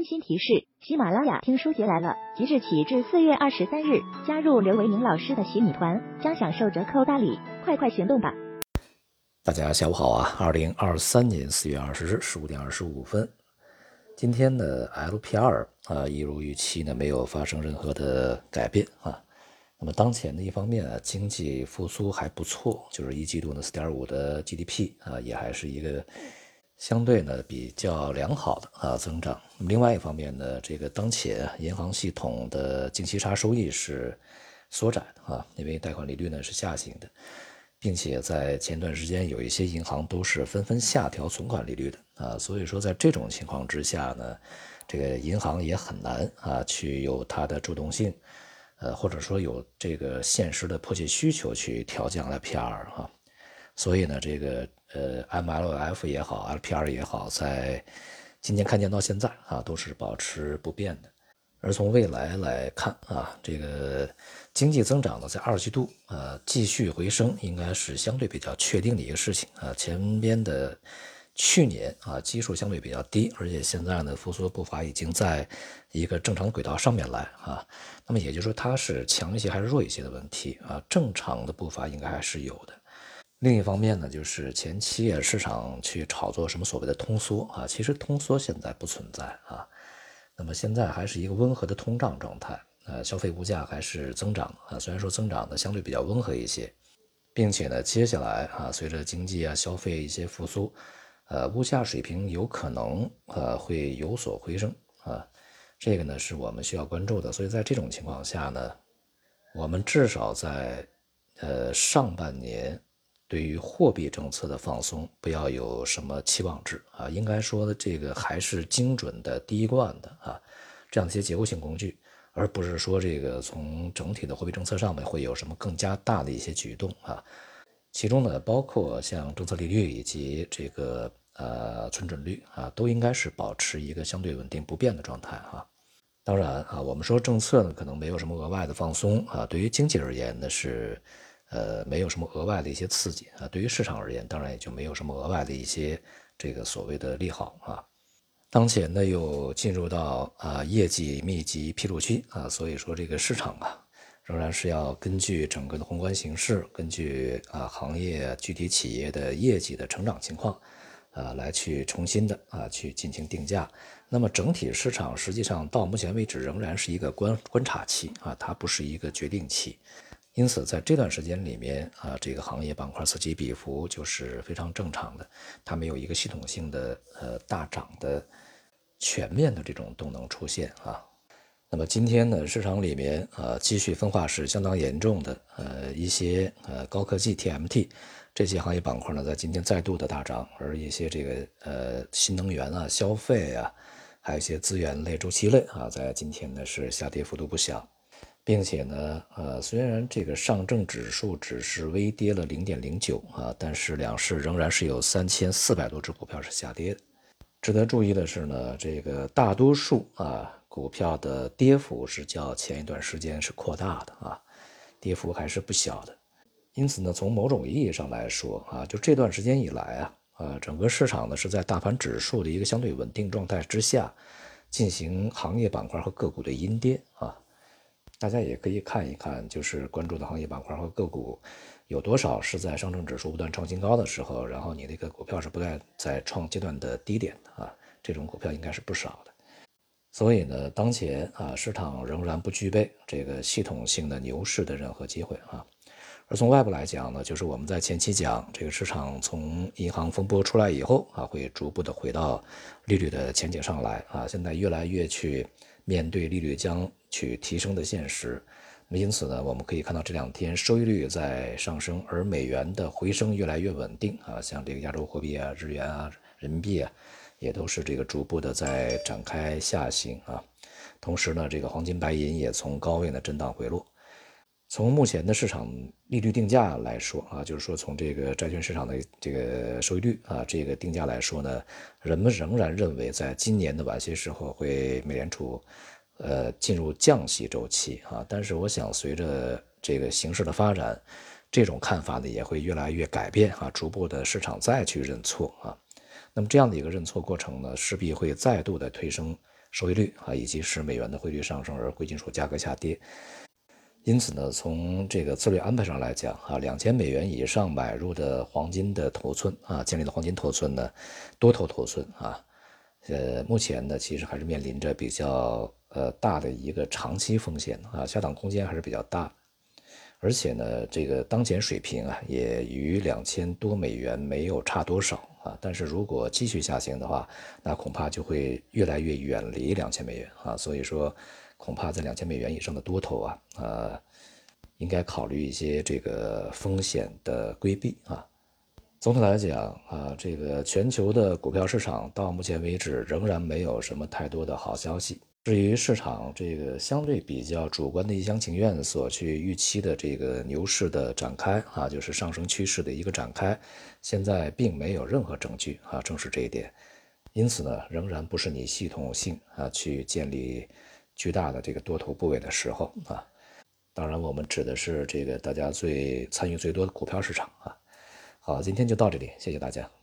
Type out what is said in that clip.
温馨提示：喜马拉雅听书节来了，即日起至四月二十三日，加入刘维明老师的洗米团将享受折扣大礼，快快行动吧！大家下午好啊！二零二三年四月二十日十五点二十五分，今天的 LPR 啊，一如预期呢，没有发生任何的改变啊。那么当前的一方面啊，经济复苏还不错，就是一季度呢四点五的 GDP 啊，也还是一个。相对呢比较良好的啊增长。另外一方面呢，这个当前银行系统的净息差收益是缩窄的啊，因为贷款利率呢是下行的，并且在前段时间有一些银行都是纷纷下调存款利率的啊，所以说在这种情况之下呢，这个银行也很难啊去有它的主动性，呃或者说有这个现实的迫切需求去调降 LPR 哈。所以呢，这个呃，MLF 也好，LPR 也好，在今年看见到现在啊，都是保持不变的。而从未来来看啊，这个经济增长呢，在二季度啊继续回升，应该是相对比较确定的一个事情啊。前边的去年啊基数相对比较低，而且现在呢复苏的步伐已经在一个正常的轨道上面来啊。那么也就是说，它是强一些还是弱一些的问题啊？正常的步伐应该还是有的。另一方面呢，就是前期啊市场去炒作什么所谓的通缩啊，其实通缩现在不存在啊。那么现在还是一个温和的通胀状态，呃，消费物价还是增长啊，虽然说增长的相对比较温和一些，并且呢，接下来啊，随着经济啊消费一些复苏，呃，物价水平有可能呃会有所回升啊，这个呢是我们需要关注的。所以在这种情况下呢，我们至少在呃上半年。对于货币政策的放松，不要有什么期望值啊，应该说的这个还是精准的、第一贯的啊，这样的一些结构性工具，而不是说这个从整体的货币政策上面会有什么更加大的一些举动啊。其中呢，包括像政策利率以及这个呃存准率啊，都应该是保持一个相对稳定不变的状态哈。当然啊，我们说政策呢可能没有什么额外的放松啊，对于经济而言呢是。呃，没有什么额外的一些刺激啊，对于市场而言，当然也就没有什么额外的一些这个所谓的利好啊。当前呢，又进入到啊业绩密集披露期啊，所以说这个市场啊，仍然是要根据整个的宏观形势，根据啊行业具体企业的业绩的成长情况啊，来去重新的啊去进行定价。那么整体市场实际上到目前为止仍然是一个观观察期啊，它不是一个决定期。因此，在这段时间里面啊，这个行业板块此起彼伏就是非常正常的，它没有一个系统性的呃大涨的全面的这种动能出现啊。那么今天呢，市场里面啊继续分化是相当严重的，呃一些呃高科技 TMT 这些行业板块呢，在今天再度的大涨，而一些这个呃新能源啊、消费啊，还有一些资源类、周期类啊，在今天呢是下跌幅度不小。并且呢，呃，虽然这个上证指数只是微跌了零点零九啊，但是两市仍然是有三千四百多只股票是下跌的。值得注意的是呢，这个大多数啊股票的跌幅是较前一段时间是扩大的啊，跌幅还是不小的。因此呢，从某种意义上来说啊，就这段时间以来啊，呃，整个市场呢是在大盘指数的一个相对稳定状态之下，进行行业板块和个股的阴跌啊。大家也可以看一看，就是关注的行业板块和个股有多少是在上证指数不断创新高的时候，然后你那个股票是不断在创阶段的低点的啊，这种股票应该是不少的。所以呢，当前啊市场仍然不具备这个系统性的牛市的任何机会啊。而从外部来讲呢，就是我们在前期讲这个市场从银行风波出来以后啊，会逐步的回到利率的前景上来啊，现在越来越去。面对利率将去提升的现实，那么因此呢，我们可以看到这两天收益率在上升，而美元的回升越来越稳定啊，像这个亚洲货币啊、日元啊、人民币啊，也都是这个逐步的在展开下行啊。同时呢，这个黄金、白银也从高位呢震荡回落。从目前的市场利率定价来说啊，就是说从这个债券市场的这个收益率啊，这个定价来说呢，人们仍然认为在今年的晚些时候会美联储，呃，进入降息周期啊。但是我想随着这个形势的发展，这种看法呢也会越来越改变啊，逐步的市场再去认错啊。那么这样的一个认错过程呢，势必会再度的推升收益率啊，以及使美元的汇率上升而贵金属价格下跌。因此呢，从这个策略安排上来讲啊，两千美元以上买入的黄金的头寸啊，建立的黄金头寸呢，多头头寸啊，呃，目前呢其实还是面临着比较呃大的一个长期风险啊，下档空间还是比较大。而且呢，这个当前水平啊，也与两千多美元没有差多少啊。但是如果继续下行的话，那恐怕就会越来越远离两千美元啊。所以说，恐怕在两千美元以上的多头啊，呃，应该考虑一些这个风险的规避啊。总体来讲啊，这个全球的股票市场到目前为止仍然没有什么太多的好消息。至于市场这个相对比较主观的一厢情愿所去预期的这个牛市的展开啊，就是上升趋势的一个展开，现在并没有任何证据啊证实这一点，因此呢，仍然不是你系统性啊去建立巨大的这个多头部位的时候啊。当然，我们指的是这个大家最参与最多的股票市场啊。好，今天就到这里，谢谢大家。